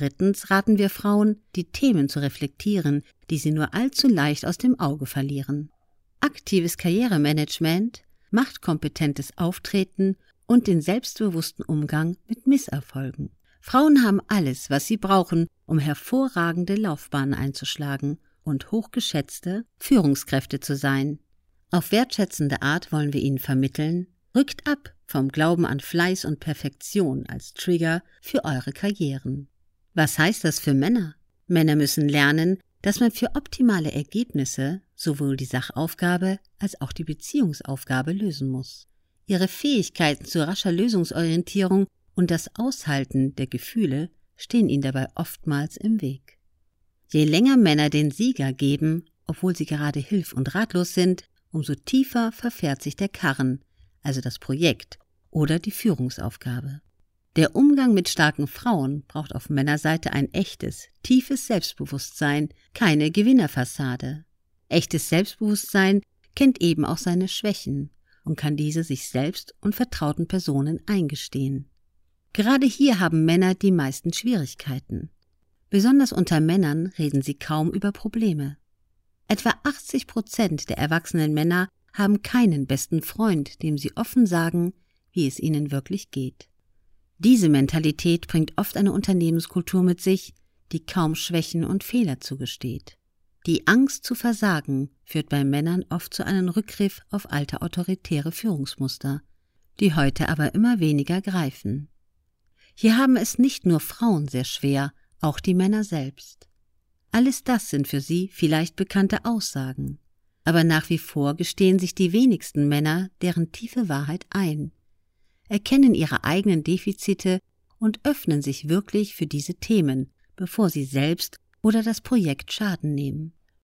Drittens raten wir Frauen, die Themen zu reflektieren, die sie nur allzu leicht aus dem Auge verlieren. Aktives Karrieremanagement, machtkompetentes Auftreten und den selbstbewussten Umgang mit Misserfolgen. Frauen haben alles, was sie brauchen, um hervorragende Laufbahnen einzuschlagen und hochgeschätzte Führungskräfte zu sein. Auf wertschätzende Art wollen wir ihnen vermitteln, rückt ab vom Glauben an Fleiß und Perfektion als Trigger für eure Karrieren. Was heißt das für Männer? Männer müssen lernen, dass man für optimale Ergebnisse sowohl die Sachaufgabe als auch die Beziehungsaufgabe lösen muss. Ihre Fähigkeiten zu rascher Lösungsorientierung und das Aushalten der Gefühle stehen ihnen dabei oftmals im Weg. Je länger Männer den Sieger geben, obwohl sie gerade hilf- und ratlos sind, umso tiefer verfährt sich der Karren, also das Projekt oder die Führungsaufgabe. Der Umgang mit starken Frauen braucht auf Männerseite ein echtes, tiefes Selbstbewusstsein, keine Gewinnerfassade. Echtes Selbstbewusstsein kennt eben auch seine Schwächen und kann diese sich selbst und vertrauten Personen eingestehen. Gerade hier haben Männer die meisten Schwierigkeiten. Besonders unter Männern reden sie kaum über Probleme. Etwa 80 Prozent der erwachsenen Männer haben keinen besten Freund, dem sie offen sagen, wie es ihnen wirklich geht. Diese Mentalität bringt oft eine Unternehmenskultur mit sich, die kaum Schwächen und Fehler zugesteht. Die Angst zu versagen führt bei Männern oft zu einem Rückgriff auf alte autoritäre Führungsmuster, die heute aber immer weniger greifen. Hier haben es nicht nur Frauen sehr schwer, auch die Männer selbst. Alles das sind für sie vielleicht bekannte Aussagen, aber nach wie vor gestehen sich die wenigsten Männer deren tiefe Wahrheit ein, erkennen ihre eigenen Defizite und öffnen sich wirklich für diese Themen, bevor sie selbst oder das Projekt Schaden nehmen.